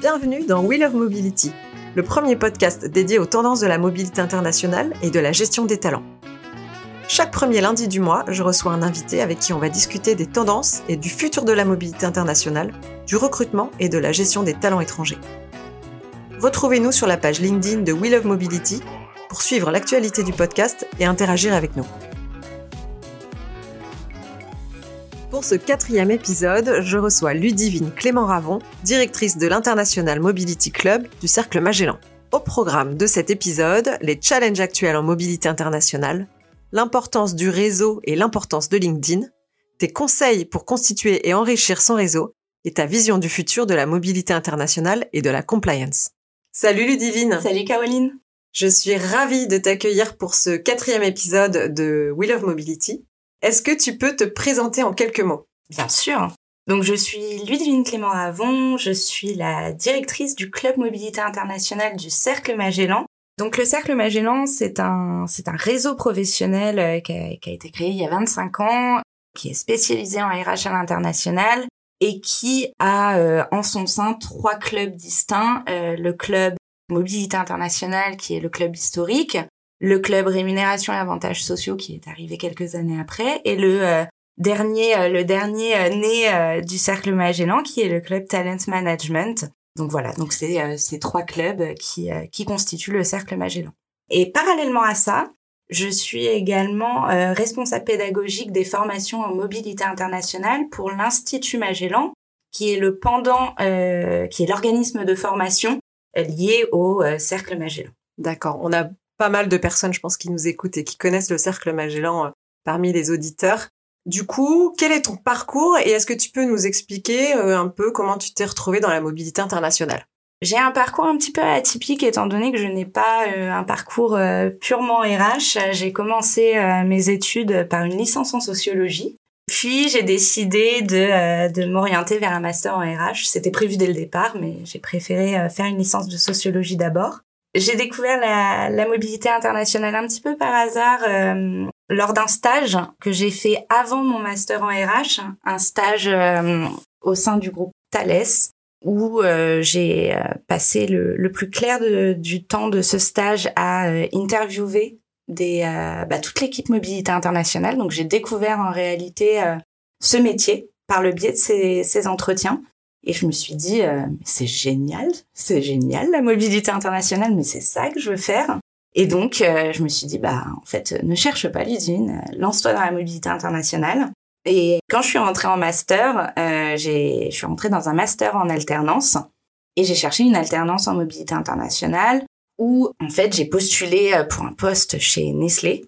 Bienvenue dans Wheel of Mobility, le premier podcast dédié aux tendances de la mobilité internationale et de la gestion des talents. Chaque premier lundi du mois, je reçois un invité avec qui on va discuter des tendances et du futur de la mobilité internationale, du recrutement et de la gestion des talents étrangers. Retrouvez-nous sur la page LinkedIn de Wheel of Mobility pour suivre l'actualité du podcast et interagir avec nous. Pour ce quatrième épisode, je reçois Ludivine Clément Ravon, directrice de l'International Mobility Club du Cercle Magellan. Au programme de cet épisode, les challenges actuels en mobilité internationale, l'importance du réseau et l'importance de LinkedIn, tes conseils pour constituer et enrichir son réseau et ta vision du futur de la mobilité internationale et de la compliance. Salut Ludivine Salut Caroline Je suis ravie de t'accueillir pour ce quatrième épisode de Wheel of Mobility. Est-ce que tu peux te présenter en quelques mots? Bien sûr. Donc je suis Ludivine Clément Avon, je suis la directrice du club mobilité internationale du Cercle Magellan. Donc le Cercle Magellan, c'est un réseau professionnel euh, qui a, qui a, été créé il y a 25 ans, qui est spécialisé en RH à l'international et qui a euh, en son sein trois clubs distincts. Euh, le club mobilité internationale qui est le club historique, le club rémunération et avantages sociaux qui est arrivé quelques années après, et le euh, dernier, euh, le dernier euh, né du cercle Magellan qui est le club Talent Management. Donc voilà, donc c'est ces trois clubs qui, qui constituent le cercle Magellan. Et parallèlement à ça, je suis également responsable pédagogique des formations en mobilité internationale pour l'Institut Magellan, qui est le pendant, qui est l'organisme de formation lié au cercle Magellan. D'accord. On a pas mal de personnes, je pense, qui nous écoutent et qui connaissent le cercle Magellan euh, parmi les auditeurs. Du coup, quel est ton parcours et est-ce que tu peux nous expliquer euh, un peu comment tu t'es retrouvé dans la mobilité internationale? J'ai un parcours un petit peu atypique étant donné que je n'ai pas euh, un parcours purement RH. J'ai commencé mes études par une licence en sociologie. Puis j'ai décidé de, de m'orienter vers un master en RH. C'était prévu dès le départ, mais j'ai préféré faire une licence de sociologie d'abord. J'ai découvert la, mobilité internationale un petit peu par hasard euh, lors d'un stage que j'ai fait avant mon master en RH, un stage euh, au sein du groupe Thales, où euh, j'ai passé le, plus clair du temps de ce stage à interviewer bah, toute l'équipe mobilité internationale. Donc j'ai découvert en réalité ce métier par le biais de ces entretiens. Et je me suis dit, euh, c'est génial, c'est génial la mobilité internationale, mais c'est ça que je veux faire. Et donc, euh, je me suis dit, bah, en fait, ne cherche pas l'usine, lance-toi dans la mobilité internationale. Et quand je suis rentrée en master, euh, je suis rentrée dans un master en alternance et j'ai cherché une alternance en mobilité internationale où, en fait, j'ai postulé pour un poste chez Nestlé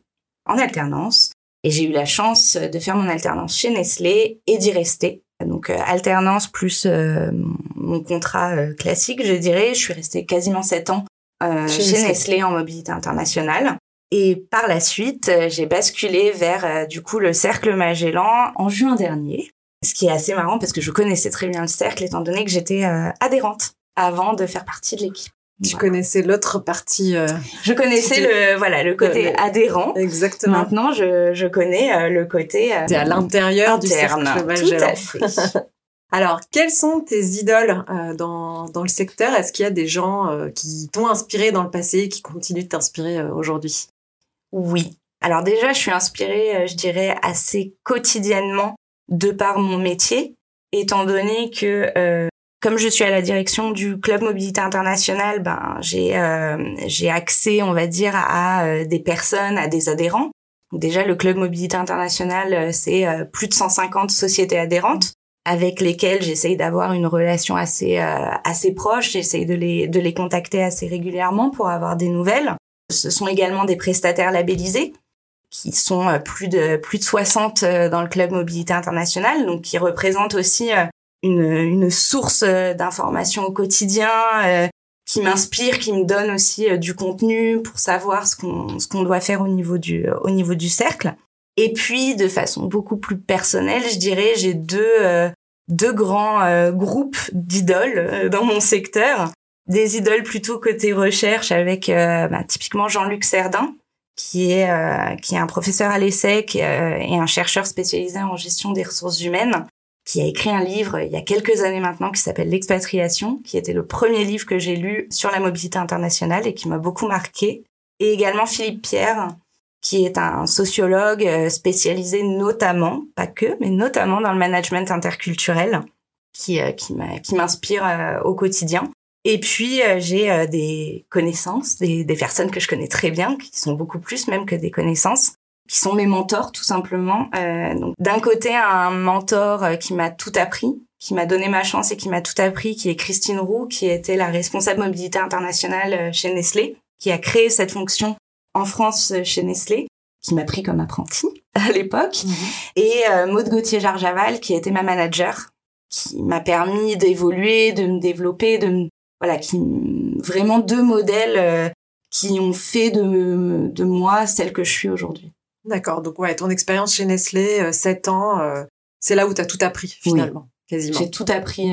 en alternance. Et j'ai eu la chance de faire mon alternance chez Nestlé et d'y rester donc euh, alternance plus euh, mon contrat euh, classique, je dirais. Je suis restée quasiment sept ans chez, Nestlé en mobilité internationale. Et par la suite, j'ai basculé vers du coup le cercle Magellan en juin dernier. Ce qui est assez marrant parce que je connaissais très bien le cercle étant donné que j'étais adhérente avant de faire partie de l'équipe. Tu connaissais l'autre partie. Euh, je connaissais le voilà le côté adhérent. Exactement. Maintenant, je, je connais euh, le côté. Euh, à l'intérieur du cercle Tout à fait. Alors, quelles sont tes idoles euh, dans, dans le secteur? Est-ce qu'il y a des gens qui t'ont inspiré dans le passé et qui continuent de t'inspirer aujourd'hui? Oui. Alors déjà, je suis inspirée, je dirais, assez quotidiennement de par mon métier, étant donné que comme je suis à la direction du club mobilité internationale, ben j'ai euh, j'ai accès, on va dire, à, euh, des personnes, à des adhérents. Déjà, le club mobilité internationale, euh, c'est plus de 150 sociétés adhérentes avec lesquelles j'essaye d'avoir une relation assez assez proche. J'essaye de les de les contacter assez régulièrement pour avoir des nouvelles. Ce sont également des prestataires labellisés qui sont plus de plus de 60 dans le club mobilité internationale, donc qui représentent aussi une, une source euh, d'information au quotidien euh, qui m'inspire, qui me donne aussi euh, du contenu pour savoir ce qu'on ce qu'on doit faire au niveau du au niveau du cercle. Et puis de façon beaucoup plus personnelle, je dirais, j'ai deux deux grands groupes d'idoles dans mon secteur. Des idoles plutôt côté recherche avec bah, typiquement Jean-Luc Serdin, qui est qui est un professeur à l'ESSEC et un chercheur spécialisé en gestion des ressources humaines, qui a écrit un livre il y a quelques années maintenant qui s'appelle L'expatriation, qui était le premier livre que j'ai lu sur la mobilité internationale et qui m'a beaucoup marqué. Et également Philippe Pierre, qui est un sociologue euh, spécialisé notamment, pas que, mais notamment dans le management interculturel, qui, euh, qui m'inspire euh, au quotidien. Et puis j'ai des connaissances, des, personnes que je connais très bien, qui sont beaucoup plus même que des connaissances, qui sont mes mentors tout simplement. Euh, donc d'un côté un mentor qui m'a tout appris, qui m'a donné ma chance et qui m'a tout appris, qui est Christine Roux, qui était la responsable mobilité internationale chez Nestlé, qui a créé cette fonction en France euh, chez Nestlé, qui m'a pris comme apprenti à l'époque, mhm. et euh, Maud Gauthier-Jarjaval, qui était ma manager, qui m'a permis d'évoluer, de me développer, de me, voilà, qui vraiment deux modèles euh, qui ont fait de, de moi celle que je suis aujourd'hui. D'accord, donc ouais, ton expérience chez Nestlé, 7 ans, c'est là où tu as tout appris finalement, quasiment. J'ai tout appris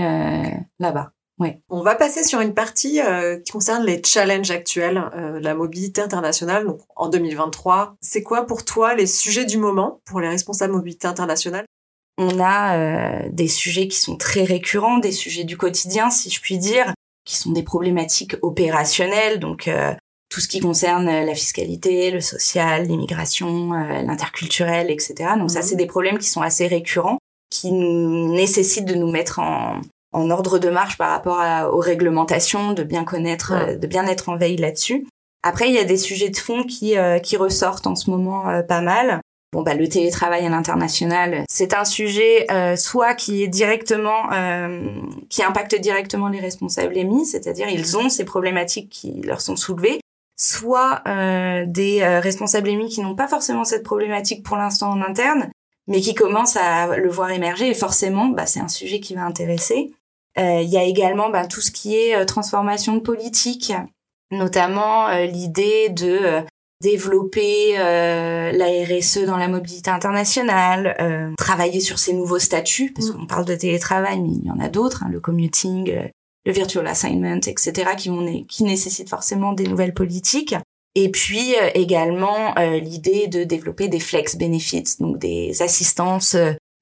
là-bas. Ouais. On va passer sur une partie euh, qui concerne les challenges actuels, euh, la mobilité internationale. Donc, en 2023, c'est quoi pour toi les sujets du moment pour les responsables mobilité internationale? On a euh, des sujets qui sont très récurrents, des sujets du quotidien, si je puis dire, qui sont des problématiques opérationnelles. Donc, tout ce qui concerne la fiscalité, le social, l'immigration, l'interculturel, etc. Donc, ça, mhm. c'est des problèmes qui sont assez récurrents, qui nécessitent de nous mettre en en ordre de marche par rapport aux réglementations, de bien connaître, euh, de bien être en veille là-dessus. Après, il y a des sujets de fond qui, euh, qui ressortent en ce moment euh, pas mal. Bon, bah, le télétravail à l'international, c'est un sujet soit qui est directement, qui impacte directement les responsables émis, c'est-à-dire ils ont ces problématiques qui leur sont soulevées, soit des responsables émis qui n'ont pas forcément cette problématique pour l'instant en interne, mais qui commencent à le voir émerger et forcément, bah, c'est un sujet qui va intéresser. Euh, il y a également bah, tout ce qui est euh, transformation de politique, notamment euh, l'idée de développer la RSE dans la mobilité internationale, travailler sur ces nouveaux statuts, parce mm. qu'on parle de télétravail, mais il y en a d'autres, hein, le commuting, le virtual assignment, etc., qui, vont, qui nécessitent forcément des nouvelles politiques. Et puis également l'idée de développer des flex benefits, donc des assistances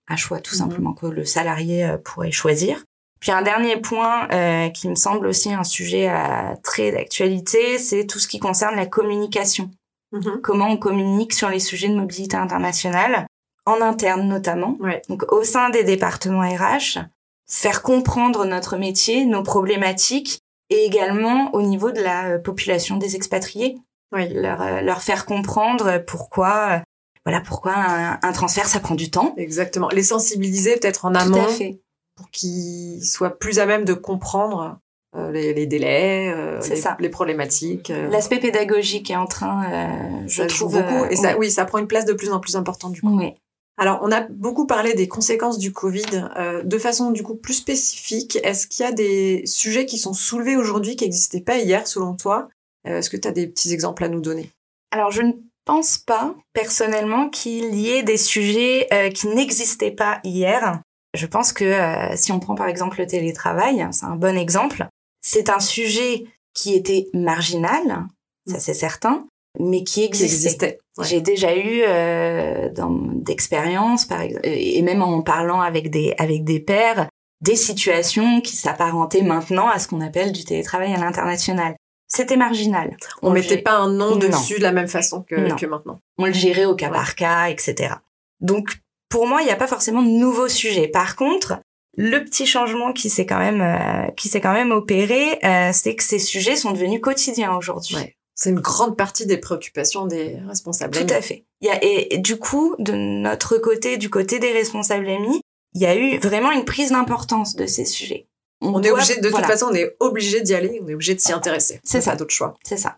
à choix tout mm. simplement que le salarié pourrait choisir. Puis un dernier point euh, qui me semble aussi un sujet à euh, très d'actualité, c'est tout ce qui concerne la communication. Mm-hmm. Comment on communique sur les sujets de mobilité internationale, en interne notamment. Donc au sein des départements RH, faire comprendre notre métier, nos problématiques, et également au niveau de la euh, population des expatriés. Leur, leur faire comprendre pourquoi voilà pourquoi un, un, transfert ça prend du temps. Exactement. Les sensibiliser peut-être en amont. Tout à fait pour qu'ils soient plus à même de comprendre euh, les, délais, euh, les, les, problématiques. Euh. L'aspect pédagogique est en train, je trouve beaucoup. Et ça, oui, ça prend une place de plus en plus importante du coup. Oui. Alors, on a beaucoup parlé des conséquences du Covid. de façon du coup plus spécifique, est-ce qu'il y a des sujets qui sont soulevés aujourd'hui qui n'existaient pas hier, selon toi? Est-ce que tu as des petits exemples à nous donner? Alors, je ne pense pas personnellement qu'il y ait des sujets qui n'existaient pas hier. Je pense que euh, si on prend par exemple le télétravail, c'est un bon exemple, c'est un sujet qui était marginal, ça c'est certain, mais qui existait. J'ai déjà eu euh, d'expériences, par exemple, et même en parlant avec des avec des pairs, des situations qui s'apparentaient maintenant à ce qu'on appelle du télétravail à l'international. C'était marginal. On, mettait pas un nom dessus de la même façon que, que maintenant. On le gérait au cas par cas, etc. Donc pour moi, il n'y a pas forcément de nouveaux sujets. Par contre, le petit changement qui s'est quand même euh, qui s'est quand même opéré, euh, c'est que ces sujets sont devenus quotidiens aujourd'hui. C'est une grande partie des préoccupations des responsables. Tout à fait. Il y a, et, du coup, de notre côté, du côté des responsables amis, il y a eu vraiment une prise d'importance de ces sujets. On, est obligé, de toute façon, on est obligé d'y aller, on est obligé de s'y intéresser. C'est ça. d'autres choix. C'est ça.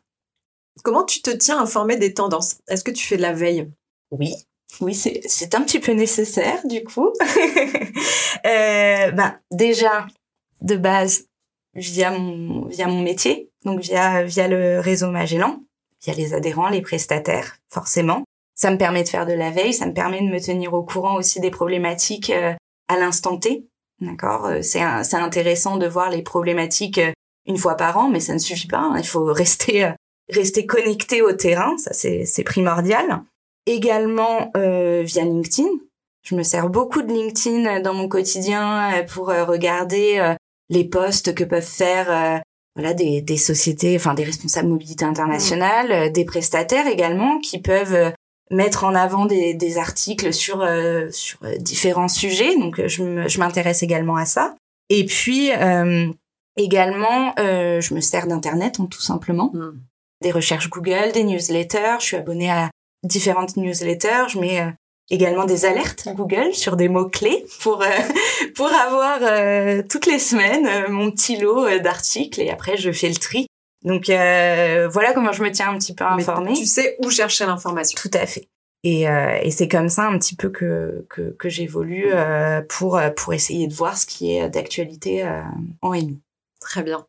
Comment tu te tiens informé des tendances? Est-ce que tu fais de la veille? Oui, oui, c'est un petit peu nécessaire du coup. euh, ben, déjà, de base, via mon, via mon métier, donc via, via le réseau Magellan, via les adhérents, les prestataires, forcément. Ça me permet de faire de la veille, ça me permet de me tenir au courant aussi des problématiques euh, à l'instant T. D'accord euh, C'est intéressant de voir les problématiques euh, une fois par an, mais ça ne suffit pas. Hein. Il faut rester rester connecté au terrain, ça c'est primordial. Également via LinkedIn. Je me sers beaucoup de LinkedIn dans mon quotidien pour regarder les posts que peuvent faire voilà des, des sociétés, enfin des responsables mobilité internationale, des prestataires également qui peuvent mettre en avant des, des articles sur sur différents sujets. Donc je m'intéresse également à ça. Et puis également, je me sers d'internet, hein, tout simplement. Hmm. Des recherches Google, des newsletters. Je suis abonnée à différentes newsletters. Je mets également des alertes Google sur des mots clés pour euh, pour avoir euh, toutes les semaines euh, mon petit lot d'articles et après je fais le tri. Donc voilà comment je me tiens un petit peu informée. tu sais où chercher l'information. Tout à fait. Et, et c'est comme ça un petit peu que que, que j'évolue pour pour essayer de voir ce qui est d'actualité en EMI. Très bien.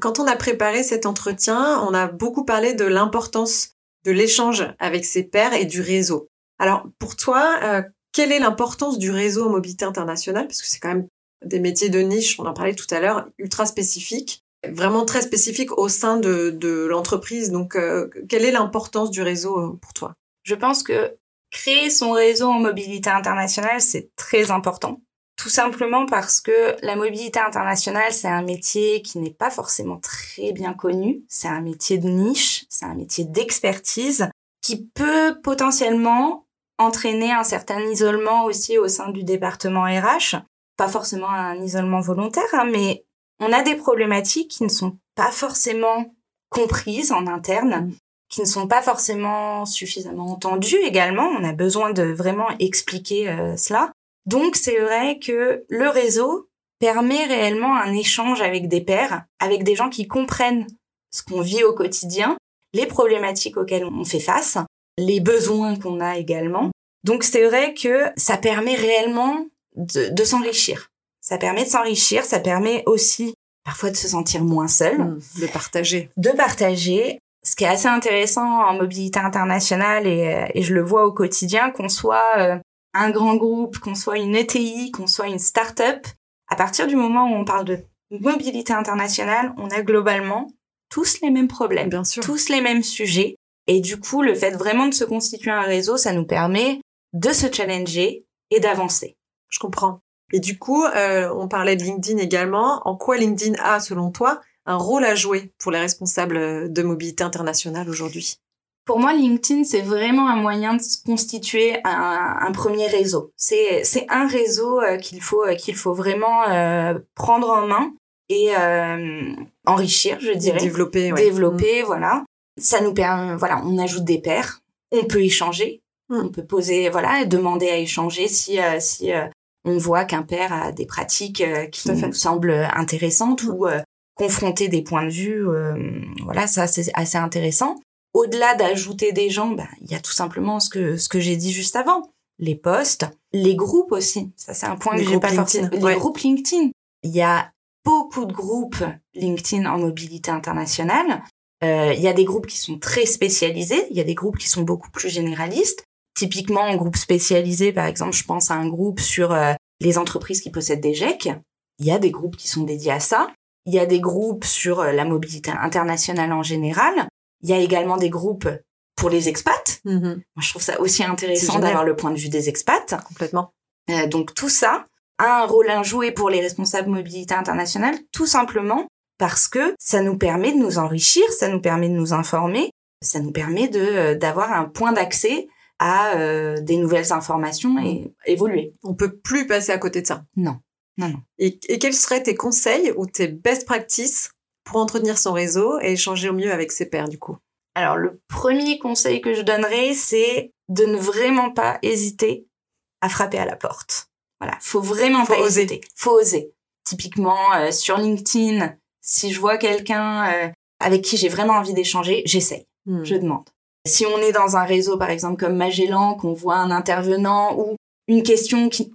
Quand on a préparé cet entretien, on a beaucoup parlé de l'importance de l'échange avec ses pairs et du réseau. Alors, pour toi, euh, quelle est l'importance du réseau en mobilité internationale? Parce que c'est quand même des métiers de niche, on en parlait tout à l'heure, ultra spécifiques, vraiment très spécifiques au sein de, l'entreprise. Donc, euh, quelle est l'importance du réseau euh, pour toi? Je pense que créer son réseau en mobilité internationale, c'est très important. Tout simplement parce que la mobilité internationale, c'est un métier qui n'est pas forcément très bien connu. C'est un métier de niche, c'est un métier d'expertise qui peut potentiellement entraîner un certain isolement aussi au sein du département RH. Pas forcément un isolement volontaire, hein, mais on a des problématiques qui ne sont pas forcément comprises en interne, qui ne sont pas forcément suffisamment entendues également. On a besoin de vraiment expliquer euh, cela. Donc c'est vrai que le réseau permet réellement un échange avec des pairs, avec des gens qui comprennent ce qu'on vit au quotidien, les problématiques auxquelles on fait face, les besoins qu'on a également. Donc c'est vrai que ça permet réellement de, s'enrichir. Ça permet de s'enrichir, ça permet aussi parfois de se sentir moins seul. Mmh, de partager. De partager. Ce qui est assez intéressant en mobilité internationale et, euh, et je le vois au quotidien, qu'on soit euh, un grand groupe, qu'on soit une ETI, qu'on soit une start-up, à partir du moment où on parle de mobilité internationale, on a globalement tous les mêmes problèmes, Bien sûr. tous les mêmes sujets. Et du coup, le fait vraiment de se constituer un réseau, ça nous permet de se challenger et d'avancer. Je comprends. Et du coup, euh, on parlait de LinkedIn également. En quoi LinkedIn a, selon toi, un rôle à jouer pour les responsables de mobilité internationale aujourd'hui? Pour moi, LinkedIn, c'est vraiment un moyen de se constituer un, premier réseau. C'est c'est un réseau euh, qu'il faut euh, qu'il faut vraiment prendre en main et enrichir, je dirais. Développer, Développer, voilà ça nous permet, voilà, on ajoute des pairs, on peut échanger, hmm. on peut poser, voilà, demander à échanger si euh, si euh, on voit qu'un père a des pratiques euh, qui nous semblent intéressantes ou confronter des points de vue, voilà, ça c'est assez intéressant. Au-delà d'ajouter des gens, bah, il y a tout simplement ce que ce que j'ai dit juste avant, les posts, les groupes aussi. Ça c'est un point que j'ai pas forcément. Les groupes LinkedIn. Il y a beaucoup de groupes LinkedIn en mobilité internationale. Euh, il y a des groupes qui sont très spécialisés, il y a des groupes qui sont beaucoup plus généralistes. Typiquement, en groupe spécialisé, par exemple, je pense à un groupe sur euh, les entreprises qui possèdent des GEC. Il y a des groupes qui sont dédiés à ça. Il y a des groupes sur euh, la mobilité internationale en général. Il y a également des groupes pour les expats. Mm-hmm. Moi, je trouve ça aussi intéressant d'avoir le point de vue des expats. Complètement. donc tout ça a un rôle à jouer pour les responsables mobilité internationale, tout simplement parce que ça nous permet de nous enrichir, ça nous permet de nous informer, ça nous permet de euh, d'avoir un point d'accès à euh, des nouvelles informations et évoluer. On peut plus passer à côté de ça. Non, non, non. Et, quels seraient tes conseils ou tes best practices pour entretenir son réseau et échanger au mieux avec ses pairs du coup? Alors le premier conseil que je donnerais, c'est de ne vraiment pas hésiter à frapper à la porte. Voilà, faut vraiment pas hésiter. Faut oser. Typiquement euh, sur LinkedIn, si je vois quelqu'un euh, avec qui j'ai vraiment envie d'échanger, j'essaye. Hmm. Je demande. Si on est dans un réseau, par exemple, comme Magellan, qu'on voit un intervenant ou une question qui,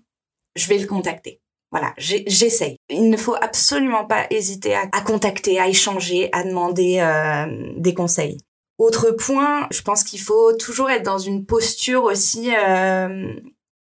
je vais le contacter. Voilà, j'essaye. Il ne faut absolument pas hésiter à, contacter, à échanger, à demander euh, des conseils. Autre point, je pense qu'il faut toujours être dans une posture aussi euh,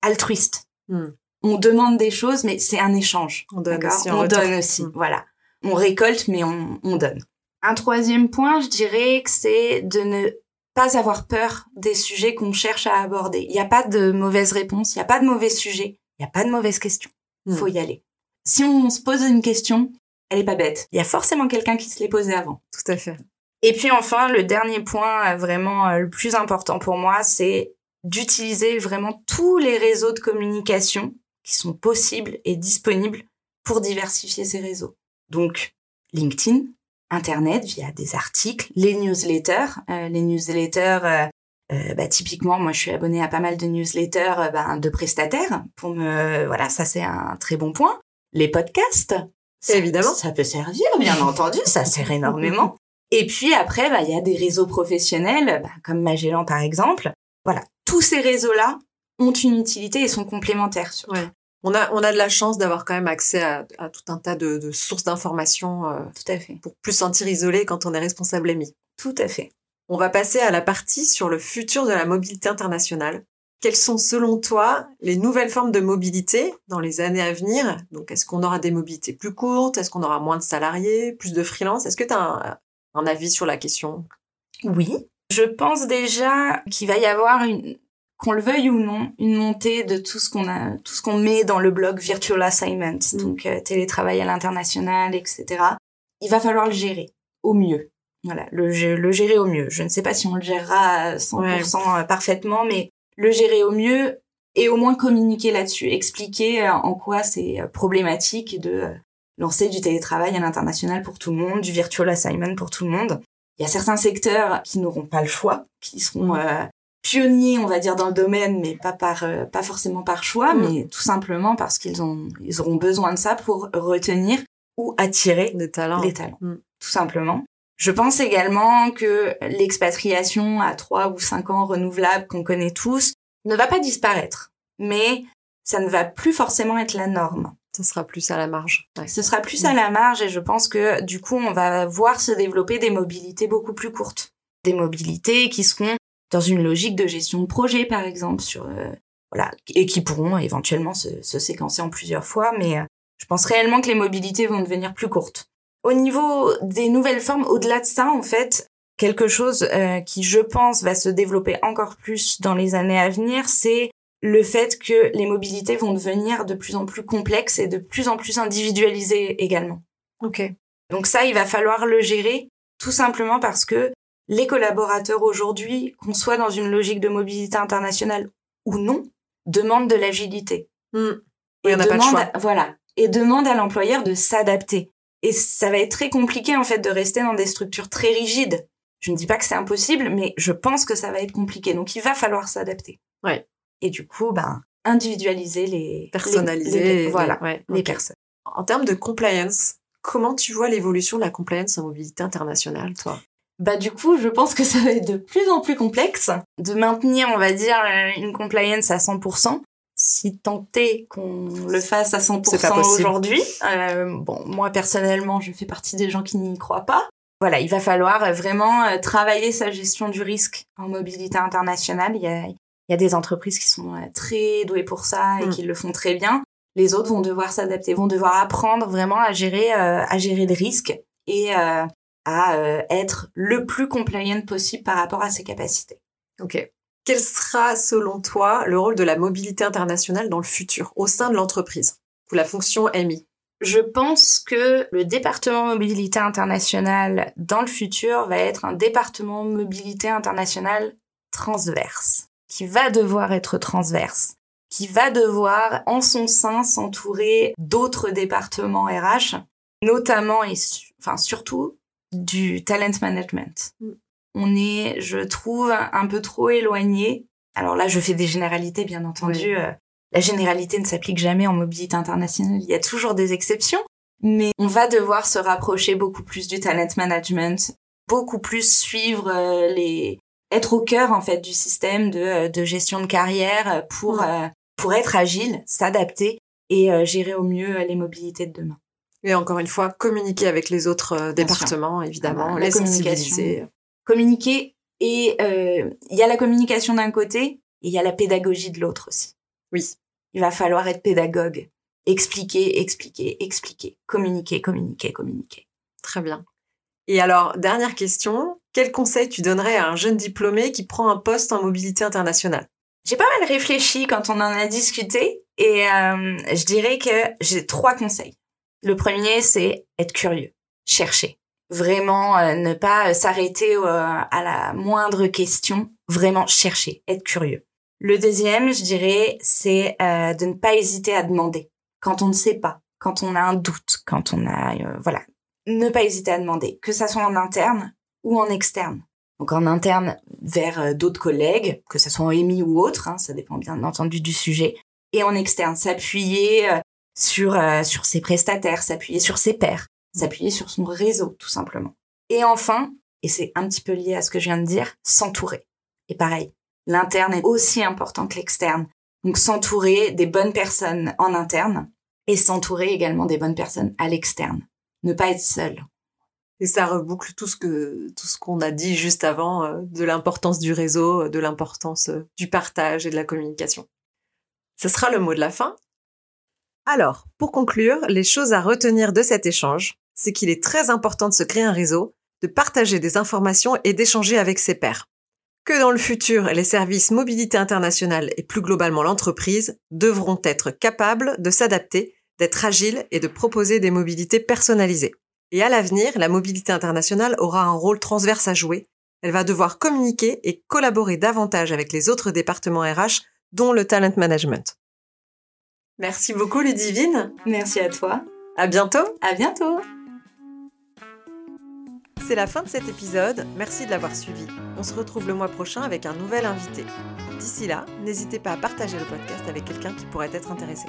altruiste. Hmm. On demande des choses, mais c'est un échange. On donne aussi. On donne aussi. Hmm. Voilà on récolte, mais on, donne. Un troisième point, je dirais que c'est de ne pas avoir peur des sujets qu'on cherche à aborder. Il n'y a pas de mauvaise réponse, il n'y a pas de mauvais sujet, il n'y a pas de mauvaise question. Il faut y aller. Si on se pose une question, elle est pas bête. Il y a forcément quelqu'un qui se l'est posé avant. Tout à fait. Et puis enfin, le dernier point euh, vraiment euh, le plus important pour moi, c'est d'utiliser vraiment tous les réseaux de communication qui sont possibles et disponibles pour diversifier ces réseaux. Donc, LinkedIn, Internet via des articles, les newsletters. Euh, les newsletters, euh, euh, bah, typiquement, moi, je suis abonnée à pas mal de newsletters bah, de prestataires. Pour me, voilà, ça c'est un très bon point. Les podcasts, évidemment, ça peut servir, bien entendu, ça sert énormément. Et puis après, bah, il y a des réseaux professionnels, bah, comme Magellan par exemple. Voilà, tous ces réseaux-là ont une utilité et sont complémentaires. Ouais on a, on a de la chance d'avoir quand même accès à, tout un tas de, sources d'informations. Euh, tout à fait. Pour plus sentir isolé quand on est responsable émis. Tout à fait. On va passer à la partie sur le futur de la mobilité internationale. Quelles sont, selon toi, les nouvelles formes de mobilité dans les années à venir? Donc, est-ce qu'on aura des mobilités plus courtes? Est-ce qu'on aura moins de salariés? Plus de freelance Est-ce que tu as un, un avis sur la question? Oui. Je pense déjà qu'il va y avoir une, qu'on le veuille ou non, une montée de tout ce qu'on a, tout ce qu'on met dans le blog Virtual Assignment, mm. donc euh, télétravail à l'international, etc. Il va falloir le gérer au mieux. Voilà, le, le gérer au mieux. Je ne sais pas si on le gérera 100% euh, parfaitement, mais le gérer au mieux et au moins communiquer là-dessus, expliquer euh, en quoi c'est problématique de lancer du télétravail à l'international pour tout le monde, du virtual assignment pour tout le monde. Il y a certains secteurs qui n'auront pas le choix, qui seront mm pionniers, on va dire, dans le domaine, mais pas par, euh, pas forcément par choix, mm. mais tout simplement parce qu'ils ont, ils auront besoin de ça pour retenir ou attirer des talents. les talents, mm. tout simplement. Je pense également que l'expatriation à trois ou cinq ans renouvelable qu'on connaît tous ne va pas disparaître, mais ça ne va plus forcément être la norme. Ce sera plus à la marge. Ce sera plus à la marge et je pense que du coup on va voir se développer des mobilités beaucoup plus courtes. Des mobilités qui seront dans une logique de gestion de projet, par exemple, sur euh, voilà, et qui pourront éventuellement se, se, séquencer en plusieurs fois. Mais euh, je pense réellement que les mobilités vont devenir plus courtes. Au niveau des nouvelles formes, au-delà de ça, en fait, quelque chose euh, qui, je pense, va se développer encore plus dans les années à venir, c'est le fait que les mobilités vont devenir de plus en plus complexes et de plus en plus individualisées également. Ok. Donc ça, il va falloir le gérer, tout simplement parce que les collaborateurs aujourd'hui, qu'on soit dans une logique de mobilité internationale ou non, demandent de l'agilité. Hmm. et pas de choix. voilà. Et demandent à l'employeur de s'adapter. Et ça va être très compliqué, en fait, de rester dans des structures très rigides. Je ne dis pas que c'est impossible, mais je pense que ça va être compliqué. Donc, il va falloir s'adapter. Ouais. Et du coup, ben, individualiser les... Personnaliser. voilà, les personnes. En termes de compliance, comment tu vois l'évolution de la compliance en mobilité internationale, toi? Bah du coup, je pense que ça va être de plus en plus complexe de maintenir, on va dire, une compliance à 100%. Si tenter qu'on le fasse à 100% aujourd'hui, euh, bon, moi personnellement, je fais partie des gens qui n'y croient pas. Voilà, il va falloir vraiment euh, travailler sa gestion du risque en mobilité internationale. Il y a, il y a des entreprises qui sont euh, très douées pour ça et mm. qui le font très bien. Les autres vont devoir s'adapter, vont devoir apprendre vraiment à gérer, à gérer le risque et à euh, être le plus compliant possible par rapport à ses capacités. Ok. Quel sera, selon toi, le rôle de la mobilité internationale dans le futur, au sein de l'entreprise, pour la fonction MI Je pense que le département mobilité internationale dans le futur va être un département mobilité internationale transverse, qui va devoir être transverse, qui va devoir en son sein s'entourer d'autres départements RH, notamment et enfin surtout du talent management. Mm. On est, je trouve, un peu trop éloigné. Alors là, je fais des généralités, bien entendu. Euh, la généralité ne s'applique jamais en mobilité internationale. Il y a toujours des exceptions. Mais on va devoir se rapprocher beaucoup plus du talent management, beaucoup plus suivre euh, les, être au cœur en fait du système de, euh, de gestion de carrière pour pour être agile, s'adapter et gérer au mieux les mobilités de demain. Et encore une fois, communiquer avec les autres euh, départements, évidemment, la les sensibiliser. Communiquer et euh, il y a la communication d'un côté et il y a la pédagogie de l'autre aussi. Oui. Il va falloir être pédagogue. Expliquer, expliquer, expliquer. Communiquer, communiquer, communiquer. Très bien. Et alors, dernière question, quel conseil tu donnerais à un jeune diplômé qui prend un poste en mobilité internationale? J'ai pas mal réfléchi quand on en a discuté et euh, je dirais que j'ai trois conseils. Le premier, c'est être curieux, chercher. Vraiment, euh, ne pas s'arrêter euh, à la moindre question, vraiment chercher, être curieux. Le deuxième, je dirais, c'est de ne pas hésiter à demander quand on ne sait pas, quand on a un doute, quand on a, voilà, ne pas hésiter à demander, que ça soit en interne ou en externe. Donc en interne vers d'autres collègues, que ce soit en EMI ou autre, hein, ça dépend bien entendu du sujet, et en externe, s'appuyer euh, sur euh, sur ses prestataires, s'appuyer sur ses pairs, s'appuyer sur son réseau tout simplement. Et enfin, et c'est un petit peu lié à ce que je viens de dire, s'entourer. Et pareil, l'interne est aussi important que l'externe. Donc s'entourer des bonnes personnes en interne et s'entourer également des bonnes personnes à l'externe. Ne pas être seul. Et ça reboucle tout ce que tout ce qu'on a dit juste avant euh, de l'importance du réseau, de l'importance du partage et de la communication. Ce sera le mot de la fin. Alors, pour conclure, les choses à retenir de cet échange, c'est qu'il est très important de se créer un réseau, de partager des informations et d'échanger avec ses pairs. Que dans le futur, les services mobilité internationale et plus globalement l'entreprise devront être capables de s'adapter, d'être agiles et de proposer des mobilités personnalisées. Et à l'avenir, la mobilité internationale aura un rôle transverse à jouer. Elle va devoir communiquer et collaborer davantage avec les autres départements RH dont le talent management. Merci beaucoup Ludivine. Merci à toi. À bientôt. À bientôt. C'est la fin de cet épisode. Merci de l'avoir suivi. On se retrouve le mois prochain avec un nouvel invité. D'ici là, n'hésitez pas à partager le podcast avec quelqu'un qui pourrait être intéressé.